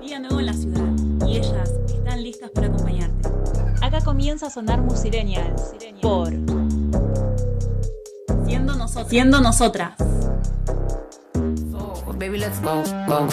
Día nuevo en la ciudad y ellas están listas para acompañarte. Acá comienza a sonar Musireñals por Siendo nosotras. Siendo nosotras. Oh, baby, let's go, go.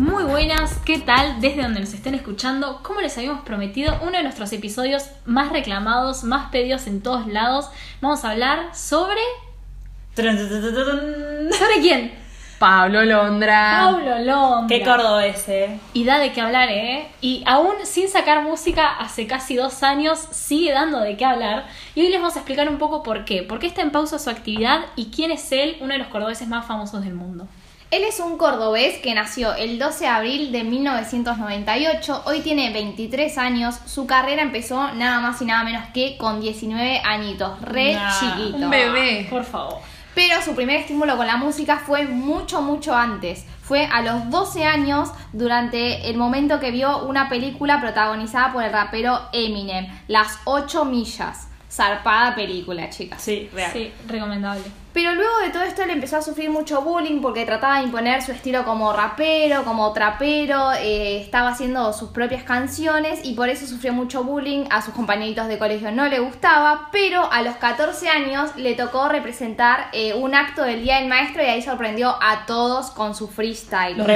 Muy buenas, ¿qué tal? Desde donde nos estén escuchando, como les habíamos prometido, uno de nuestros episodios más reclamados, más pedidos en todos lados, vamos a hablar sobre... ¿Sobre quién? Pablo Londra. Pablo Londra. Qué cordobés, eh. Y da de qué hablar, ¿eh? Y aún sin sacar música hace casi dos años, sigue dando de qué hablar. Y hoy les vamos a explicar un poco por qué. Por qué está en pausa su actividad y quién es él, uno de los cordobeses más famosos del mundo. Él es un cordobés que nació el 12 de abril de 1998, hoy tiene 23 años, su carrera empezó nada más y nada menos que con 19 añitos, re Nah, chiquito. un bebé. Por favor. Pero su primer estímulo con la música fue mucho, mucho antes. Fue a los 12 años durante el momento que vio una película protagonizada por el rapero Eminem, Las 8 millas. Zarpada película, chicas. Sí, real. Sí, recomendable. Pero luego de todo esto él empezó a sufrir mucho bullying porque trataba de imponer su estilo como rapero, como trapero, eh, estaba haciendo sus propias canciones y por eso sufrió mucho bullying, a sus compañeritos de colegio no le gustaba, pero a los 14 años le tocó representar eh, un acto del Día del Maestro y ahí sorprendió a todos con su freestyle. Los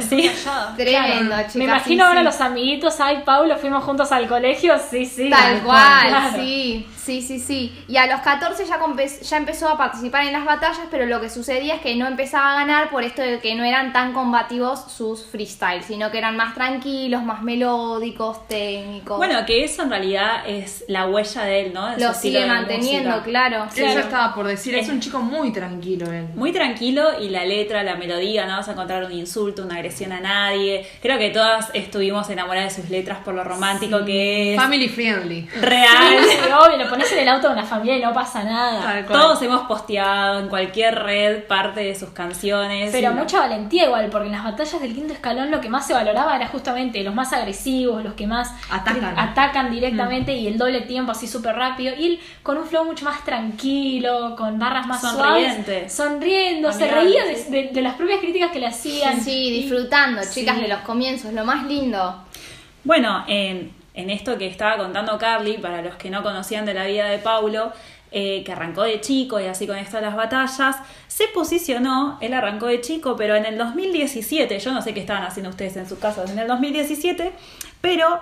sí. Tremendo, Claro. chicas. Me imagino sí, ahora sí. los amiguitos, ay, Paulo, fuimos juntos al colegio, sí, sí. Tal cual, Claro. sí, sí, sí, sí. Y a los 14 ya, empezó a participar en las batallas, pero lo que sucedía es que no empezaba a ganar por esto de que no eran tan combativos sus freestyles, sino que eran más tranquilos, más melódicos, técnicos. Bueno, que eso en realidad es la huella de él, ¿no? De lo sigue manteniendo, música. claro. Eso estaba por decir, es un chico muy tranquilo él. Muy tranquilo y la letra, la melodía, no vas a encontrar un insulto, una agresión a nadie. Creo que todas estuvimos enamoradas de sus letras por lo romántico que es. Family friendly. Real. Sí, obvio, lo pones en el auto de una familia y no pasa nada. Todos hemos posteado en cualquier red parte de sus canciones. Pero Y- mucha valentía igual, porque en las batallas del quinto escalón lo que más se valoraba era justamente los más agresivos, los que más Atacan. atacan directamente y el doble tiempo así súper rápido. Y él con un flow mucho más tranquilo, con barras más Sonriente. suaves, sonriendo, se reía de, sí. de- de las propias críticas que le hacían. Sí, disfrutando, chicas, Sí. de los comienzos, lo más lindo. Bueno, en, en esto que estaba contando Carly, para los que no conocían de la vida de Paulo, eh, que arrancó de chico y así con esto de las batallas, se posicionó, él arrancó de chico, pero en el 2017, yo no sé qué estaban haciendo ustedes en sus casas en el 2017, pero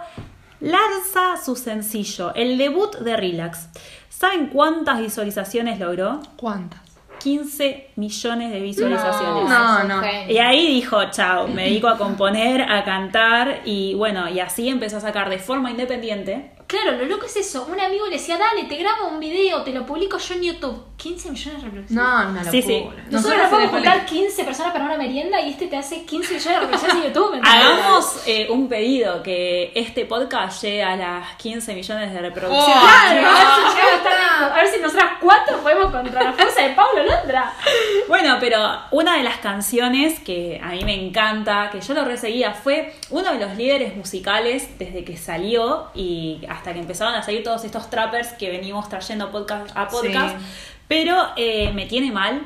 lanza su sencillo, el debut de Relax. ¿Saben cuántas visualizaciones logró? ¿Cuántas? 15 millones de visualizaciones. No, no. Y ahí dijo, chao, me dedico a componer, a cantar y bueno, y así empezó a sacar de forma independiente. Claro, lo loco es eso. Un amigo le decía, dale, te grabo un video, te lo publico yo en YouTube. 15 millones de reproducciones. No, una locura. Sí, sí. Nosotros Nosotras no en podemos juntar colegio- 15 personas para una merienda y este te hace 15 millones de reproducciones en YouTube. Hagamos eh, un pedido, que este podcast llegue a las 15 millones de reproducciones. Oh, Claro, a ver si nosotras cuatro podemos contra la fuerza de Pablo Londra. Bueno, pero una de las canciones que a mí me encanta, que yo lo reseguía, fue uno de los líderes musicales desde que salió y hasta que empezaron a salir todos estos trappers que venimos trayendo podcast a podcast. Sí. Pero eh, me tiene mal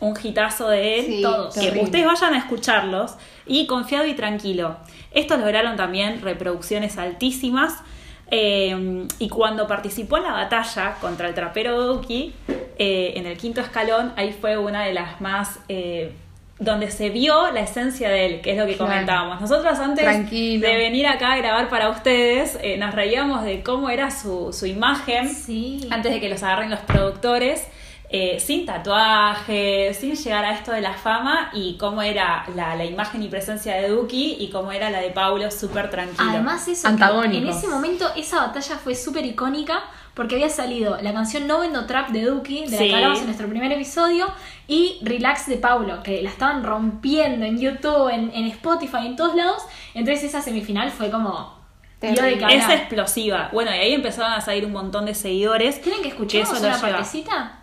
un hitazo de él. Sí, todos. que ustedes vayan a escucharlos y confiado y tranquilo. Estos lograron también reproducciones altísimas. eh, y cuando participó en la batalla contra el trapero Duki, eh, en el quinto escalón, ahí fue una de las más. eh, donde se vio la esencia de él, que es lo que Claro. comentábamos. Nosotros antes Tranquilo. de venir acá a grabar para ustedes, eh, nos reíamos de cómo era su, su imagen Sí. antes de que los agarren los productores, eh, sin tatuajes, sin llegar a esto de la fama y cómo era la, la imagen y presencia de Duki y cómo era la de Paulo súper tranquilo. Además eso, en ese momento esa batalla fue súper icónica porque había salido la canción No Vendo Trap de Duki, de la Sí. que hablamos en nuestro primer episodio, y Relax de Paulo, que la estaban rompiendo en YouTube, en, en Spotify, en todos lados. Entonces esa semifinal fue como... dio de Terrible. qué hablar. es explosiva. Bueno, y ahí empezaron a salir un montón de seguidores. ¿Tienen que escuchar una partecita?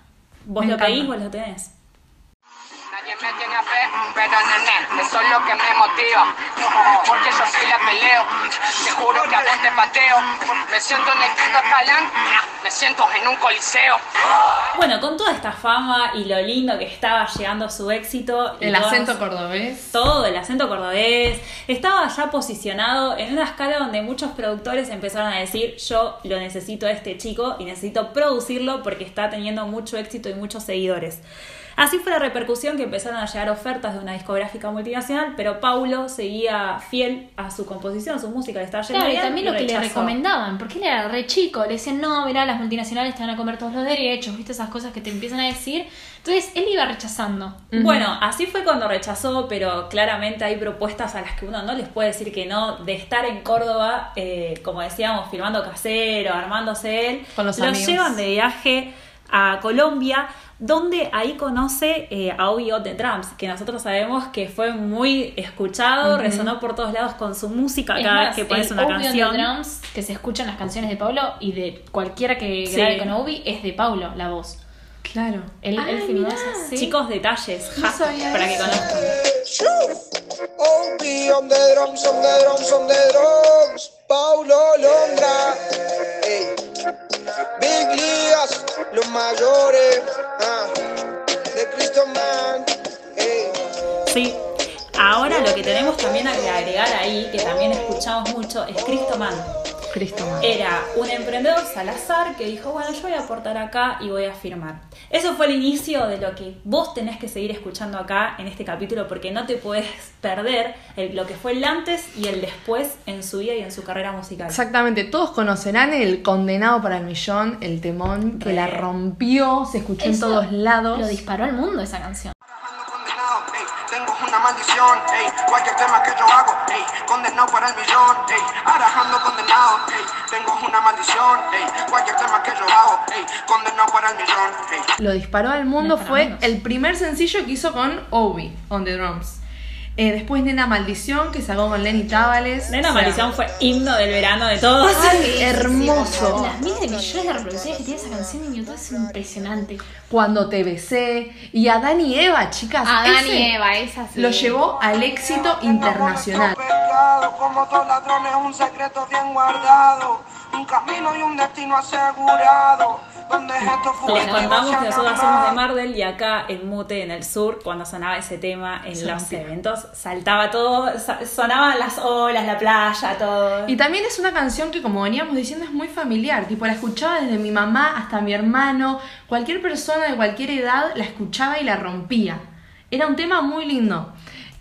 Vos Me lo encanta. pedís, vos lo tenés. Me tiene a fe, pero nene, eso es lo que me motiva. Porque yo sí la peleo. Te juro que a vos te pateo. Me siento en el quinto escalón. Me siento en un coliseo. Bueno, con toda esta fama y lo lindo que estaba llegando su éxito. El todas- acento cordobés. todo el acento cordobés, estaba ya posicionado en una escala donde muchos productores empezaron a decir, yo lo necesito a este chico y necesito producirlo porque está teniendo mucho éxito y muchos seguidores. Así fue la repercusión que empezaron a llegar ofertas de una discográfica multinacional, pero Paulo seguía fiel a su composición, a su música, le estaba yendo Claro, y también lo que le recomendaban, porque él era re chico, le decían, no, mirá, las multinacionales te van a comer todos los derechos, viste esas cosas que te empiezan a decir. Entonces él iba rechazando. Bueno, así fue cuando rechazó, pero claramente hay propuestas a las que uno no les puede decir que no, de estar en Córdoba, eh, como decíamos, filmando casero, armándose él. Con los los amigos. llevan de viaje a Colombia, donde ahí conoce eh, a Obi the Drums, que nosotros sabemos que fue muy escuchado, resonó por todos lados con su música Es cada más, vez que pones una Obi on the canción. drums que se escuchan las canciones de Paulo y de cualquiera que Sí. grabe con Obi es de Paulo, la voz. Claro. Él, él Ay, filmó mirá. esa, sí. Chicos, detalles, ja, sabía para que conozcan. OB on the drums, on the drums, on the drums. Paulo Londra. Big Ligas, los mayores. ah, De Cristo Man. Ey. Sí. Ahora lo que tenemos también a agregar ahí, que también escuchamos mucho, es Cristo Man. Cristo. Era un emprendedor Salazar que dijo, bueno, yo voy a aportar acá y voy a firmar. Eso fue el inicio de lo que vos tenés que seguir escuchando acá en este capítulo porque no te puedes perder el- lo que fue el antes y el después en su vida y en su carrera musical. Exactamente, todos conocerán el condenado para el millón, el temón que Re. la rompió, se escuchó en todos lados. Lo disparó al mundo esa canción. Una maldición, ey, cualquier tema que yo hago, ey, condenado para el millón, ey, arajando condenado, ey, tengo una maldición, ey, cualquier tema que yo hago, ey, condenado para el millón, ey. Lo disparó al mundo, fue menos. el primer sencillo que hizo con Obi on the drums. Eh, después Nena Maldición, que sacó con Lenny Tavales. Nena O sea, Maldición fue himno del verano de todos. Ay, hermoso. Las miles de millones de reproducciones que tiene esa canción en YouTube es impresionante. Cuando te besé. Y a Dani y Eva, chicas. A Dani Eva, esa sí. Lo llevó al éxito internacional. Como todos ladrones, un secreto bien guardado, un camino y un destino asegurado, Les contamos que nosotros somos de. Mardel y acá en Mute, en el sur, cuando sonaba ese tema en los rompía. eventos, saltaba todo, sonaban las olas, la playa, todo. Y también es una canción que, como veníamos diciendo, es muy familiar. Tipo, la escuchaba desde mi mamá hasta mi hermano. Cualquier persona de cualquier edad la escuchaba y la rompía. Era un tema muy lindo.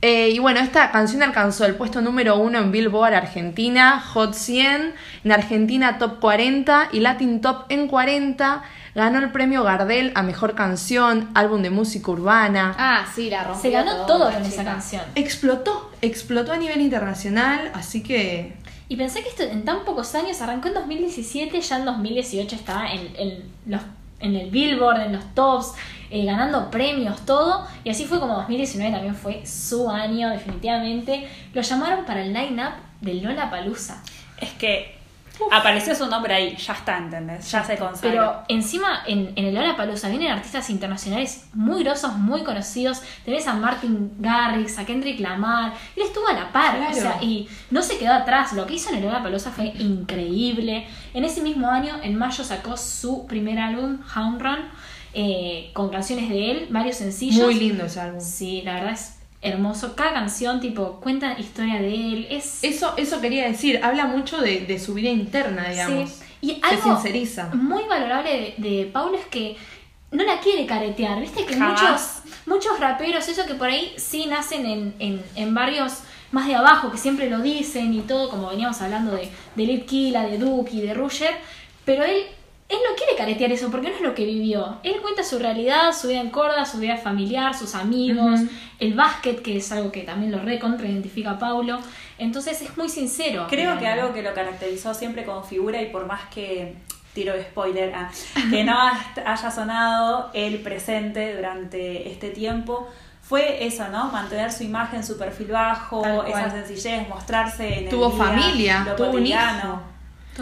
Eh, y bueno, esta canción alcanzó el puesto número uno en Billboard Argentina, Hot 100, en Argentina Top 40 y Latin Top en 40. Ganó el premio Gardel a Mejor Canción, Álbum de Música Urbana. Ah, sí, la rompió. Se ganó todo con esa canción. Explotó, explotó a nivel internacional, así que Y pensé que esto en tan pocos años arrancó en 2017, ya en 2018 estaba en, en los, en el Billboard, en los tops, eh, ganando premios, todo. Y así fue como 2019 también fue su año, definitivamente. Lo llamaron para el line-up de Lola Palusa. Es que apareció su nombre ahí, ya está, ¿entendés? Ya se consagró. Pero encima en, en el Lola Palusa vienen artistas internacionales muy grosos, muy conocidos. Tenés a Martin Garrix, a Kendrick Lamar. Él estuvo a la par, Claro. o sea, y no se quedó atrás. Lo que hizo en el Lola Palusa fue increíble. En ese mismo año, en mayo, sacó su primer álbum, Home Run, eh, con canciones de él, varios sencillos. muy lindo ese álbum. Sí, la verdad es hermoso. Cada canción, tipo, cuenta historia de él. Es Eso, eso quería decir, habla mucho de, de su vida interna, digamos. Sí. Y Se algo sinceriza. muy valorable de, de Paulo es que no la quiere caretear. Viste que Jamás. muchos, muchos raperos, eso que por ahí sí nacen en, en, en barrios más de abajo, que siempre lo dicen y todo, como veníamos hablando de, de Lil Kila, de Duki, de Rusher, pero él, él no quiere caretear eso porque no es lo que vivió. Él cuenta su realidad, su vida en Córdoba, su vida familiar, sus amigos, el básquet, que es algo que también lo recontra identifica a Paulo. Entonces es muy sincero. Creo que algo que lo caracterizó siempre como figura y por más que tiro de spoiler, ah, que no haya sonado el presente durante este tiempo, fue eso, ¿no? Mantener su imagen, su perfil bajo, esa sencillez, mostrarse en Tuvo el día, familia, lo tuvo un hijo.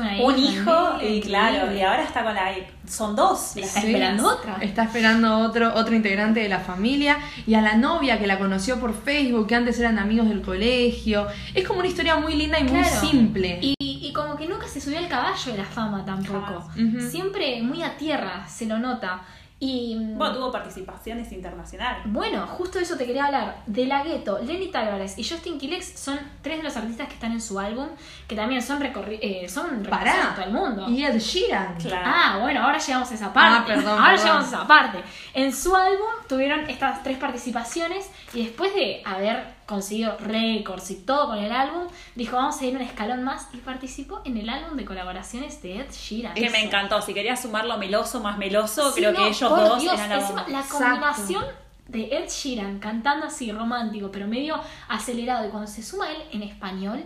Una un hija, hijo y claro, y ahora está con la... Son dos. La está Sí. esperando otra. Está esperando otro, otro integrante de la familia y a la novia que la conoció por Facebook, que antes eran amigos del colegio. Es como una historia muy linda y muy simple. Y, y como que nunca se subió al caballo de la fama tampoco. Siempre muy a tierra, se lo nota. Y Bueno, tuvo participaciones internacionales. Bueno, justo de eso te quería hablar. De La Ghetto, Lenny Tavares y Justin Quilex son tres de los artistas que están en su álbum, que también son recorri eh, son Pará. todo el mundo. Y Ed Sheeran. Claro. Ah, bueno, ahora llegamos a esa parte. Ah, perdón, ahora perdón. llegamos a esa parte. En su álbum tuvieron estas tres participaciones y después de haber conseguido récords y todo con el álbum, dijo vamos a ir un escalón más y participó en el álbum de colaboraciones de Ed Sheeran. Que me encantó. Si querías sumarlo meloso más meloso, Sí, creo no, que ellos dos Dios, eran la encima, la Exacto. combinación de Ed Sheeran cantando así romántico, pero medio acelerado, y cuando se suma él en español,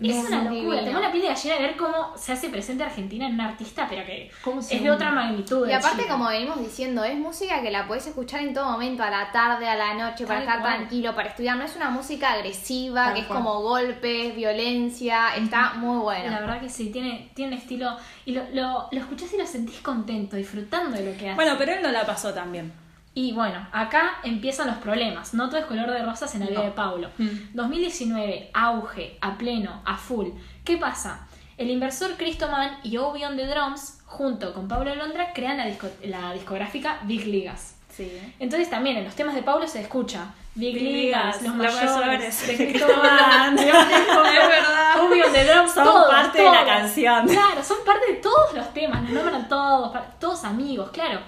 es una locura. Tengo la piel de gallina de ver cómo se hace presente Argentina en un artista, pero que ¿Cómo se es de otra magnitud. Y aparte, como venimos diciendo, es música que la puedes escuchar en todo momento, a la tarde, a la noche, para Tal estar cual. tranquilo, para estudiar. No es una música agresiva, Tal que es como golpes, violencia. Está muy La bueno. verdad que sí, tiene, tiene estilo. Y lo, lo, lo escuchás y lo sentís contento, disfrutando de lo que hace. Bueno, pero él no la pasó tan bien. Y bueno, acá empiezan los problemas. No todo es color de rosas en la vida de Paulo. 2019, auge, a pleno, a full. ¿Qué pasa? El inversor Cristoman y Obi on the Drums, junto con Pablo Londra, crean la, disco- la discográfica Big Ligas. Sí. Entonces también en los temas de Pablo se escucha Big, Big Ligas, los mayores, de Cristoman, es verdad. Obi on the Drums, Son todos, parte de la canción. Claro, son parte de todos los temas, los nombran todos, todos amigos, claro.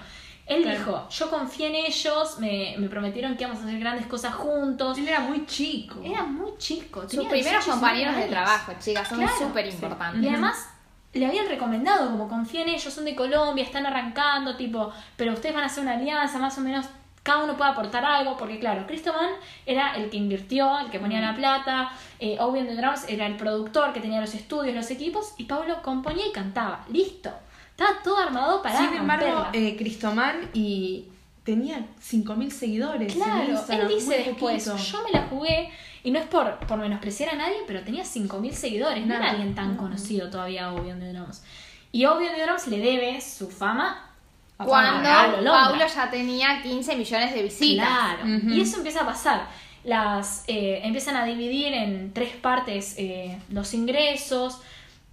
Él dijo, yo confié en ellos, me, me prometieron que íbamos a hacer grandes cosas juntos. Él era muy chico. Era muy chico. Sus primeros 18, compañeros de 19 años. trabajo, chicas, son Claro, súper sí. importantes. Y además le habían recomendado, como confía en ellos, son de Colombia, están arrancando, tipo, pero ustedes van a hacer una alianza, más o menos cada uno puede aportar algo, porque claro, Cristoman era el que invirtió, el que ponía la plata, eh, Obi on the Drums era el productor que tenía los estudios, los equipos, y Pablo componía y cantaba. Listo. Estaba todo armado para Sin embargo, eh, Cristoman y tenía 5.000 seguidores. en Claro, él dice después, poquito. yo me la jugué, y no es por, por menospreciar a nadie, pero tenía 5.000 seguidores, no era alguien tan conocido todavía Obi on the Drums. Y Obi on the Drums le debe su fama a Cuando Pablo. Paulo ya tenía 15 millones de visitas. Claro, y eso empieza a pasar. Las eh, empiezan a dividir en tres partes eh, los ingresos.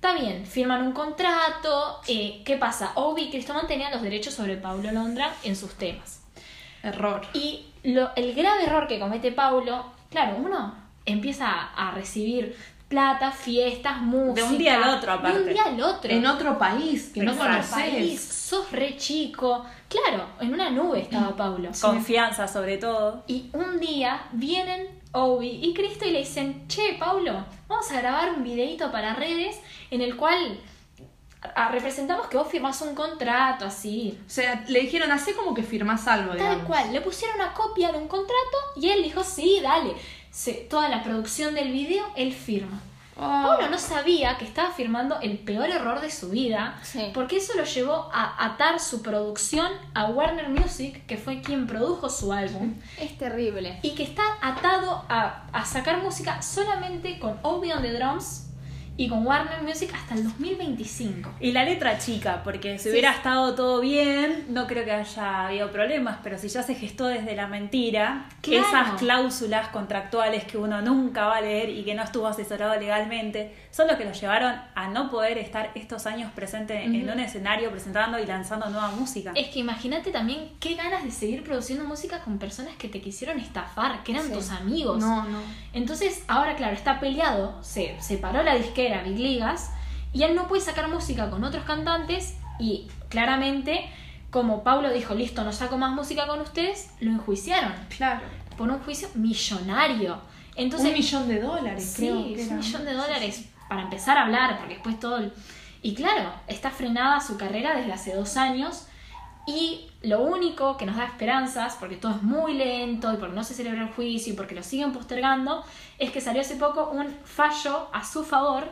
Está bien, firman un contrato. eh, ¿Qué pasa? Obi y Cristoman tenían los derechos sobre Paulo Londra en sus temas. Error. Y lo, el grave error que comete Paulo, claro, uno empieza a, a recibir plata, fiestas, música. un día al otro, De un aparte. día al otro. En otro país que no conoces. país, sos re chico. Claro, en una nube estaba Paulo. Confianza, sobre todo. Y un día vienen Obi y Cristo y le dicen, che, Paulo, vamos a grabar un videito para redes en el cual a- representamos que vos firmás un contrato así. O sea, le dijeron, hace como que firmás algo, Tal digamos. cual, le pusieron una copia de un contrato y él dijo, sí, dale. Se- toda la producción del video, él firma. Oh. Paulo no sabía que estaba firmando el peor error de su vida, Sí. porque eso lo llevó a atar su producción a Warner Music, que fue quien produjo su álbum, Es terrible. y que está atado a, a sacar música solamente con Obi on the Drums y con Warner Music hasta el 2025. Y la letra chica, porque si hubiera estado todo bien, no creo que haya habido problemas, pero si ya se gestó desde la mentira, Claro. esas cláusulas contractuales que uno nunca va a leer y que no estuvo asesorado legalmente, son los que lo llevaron a no poder estar estos años presente en un escenario presentando y lanzando nueva música. Es que imagínate también qué ganas de seguir produciendo música con personas que te quisieron estafar, que eran tus amigos. No, no. Entonces, ahora claro, está peleado, se separó la disquera Big Ligas y él no puede sacar música con otros cantantes y claramente, como Pablo dijo, listo, no saco más música con ustedes, lo enjuiciaron Claro. por un juicio millonario. Entonces, un millón de dólares, Sí, creo que un millón de dólares para empezar a hablar, porque después todo... el- Y claro, está frenada su carrera desde hace dos años y lo único que nos da esperanzas, porque todo es muy lento y porque no se celebra el juicio y porque lo siguen postergando, es que salió hace poco un fallo a su favor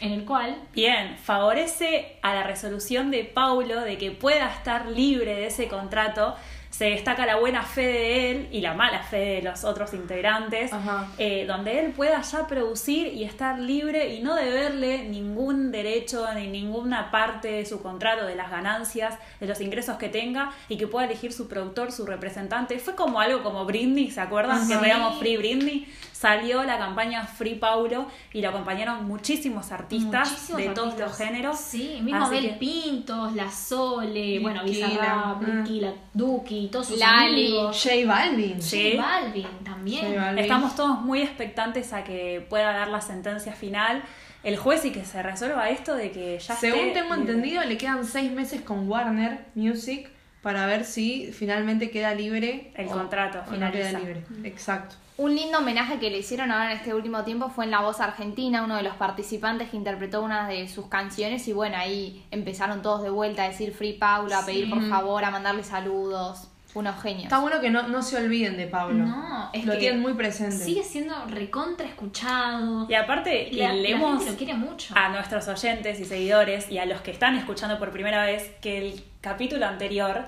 en el cual Bien, favorece a la resolución de Paulo de que pueda estar libre de ese contrato, se destaca la buena fe de él y la mala fe de los otros integrantes, eh, donde él pueda ya producir y estar libre y no deberle ningún derecho ni ninguna parte de su contrato, de las ganancias, de los ingresos que tenga y que pueda elegir su productor, su representante. Fue como algo como Britney, ¿se acuerdan? Que Ajá. veíamos Free Britney. Salió la campaña Free Paulo y lo acompañaron muchísimos artistas Muchísimos de todos los géneros. Sí, mismo Así Abel que- Pintos, La Sole, bueno, Liquila, Bizarrap, mm. Liquila, Duki, todos sus Lali. amigos. J Balvin. Sí. J Balvin también. J Balvin. Estamos todos muy expectantes a que pueda dar la sentencia final el juez y que se resuelva esto de que ya Según esté tengo entendido, le quedan seis meses con Warner Music para ver si finalmente queda libre El o- contrato, o no queda finaliza. libre. Exacto. Un lindo homenaje que le hicieron ahora en este último tiempo fue en La Voz Argentina, uno de los participantes que interpretó una de sus canciones y bueno, ahí empezaron todos de vuelta a decir Free Paulo, a pedir por favor, a mandarle saludos. Unos genios. Está bueno que no, no se olviden de Pablo. No, es Lo que tienen muy presente. Sigue siendo recontra escuchado. Y aparte, La- la leemos gente lo quiere mucho. a nuestros oyentes y seguidores y a los que están escuchando por primera vez que el capítulo anterior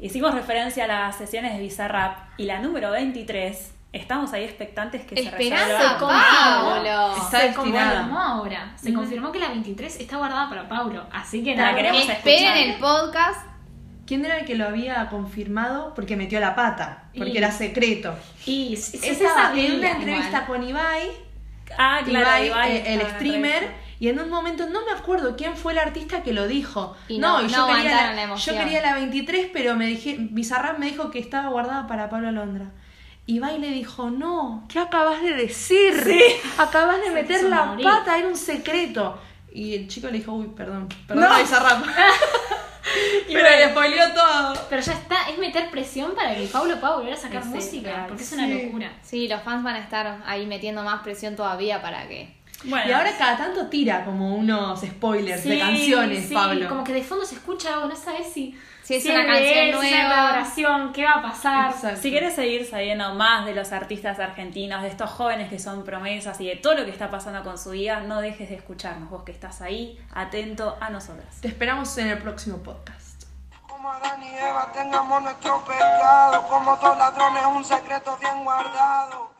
hicimos referencia a las sesiones de Bizarrap y la número 23. Estamos ahí expectantes que se resuelva. Paulo. Está se destinada. confirmó ahora. Se confirmó que la 23 está guardada para Paulo. Así que nada, queremos Esperen escuchar. el podcast. ¿Quién era el que lo había confirmado? Porque metió la pata, porque Y- era secreto. Y Estaba sabía en una igual. entrevista con Ibai, Ah, claro, Ibai, Ibai eh, el streamer, y en un momento no me acuerdo quién fue el artista que lo dijo. Y no- y no yo, quería la la, emoción. yo quería la 23, pero me dije, Bizarrap me dijo que estaba guardada para Pablo Alondra. Ibai le dijo, no, ¿qué acabas de decir? Acabas de meter la morir. pata, era un secreto. Y el chico le dijo, uy, perdón, perdón, a Bizarrap. pero le spoileó todo. Pero ya está, es meter presión para que Paulo pueda volver a sacar Sí, música. Porque es una Sí. locura. Sí, los fans van a estar ahí metiendo más presión todavía para que... Bueno, Y ahora cada tanto tira como unos spoilers de Sí, canciones, sí, Pablo. Como que de fondo se escucha algo, no sabes si, Si es una canción es una nueva. colaboración, qué va a pasar. Exacto. Si quieres seguir sabiendo más de los artistas argentinos, de estos jóvenes que son promesas y de todo lo que está pasando con su vida, no dejes de escucharnos, vos que estás ahí, atento a nosotras. Te esperamos en el próximo podcast. Como Adán y Eva tengamos nuestro pecado, como todos ladrones un secreto bien guardado.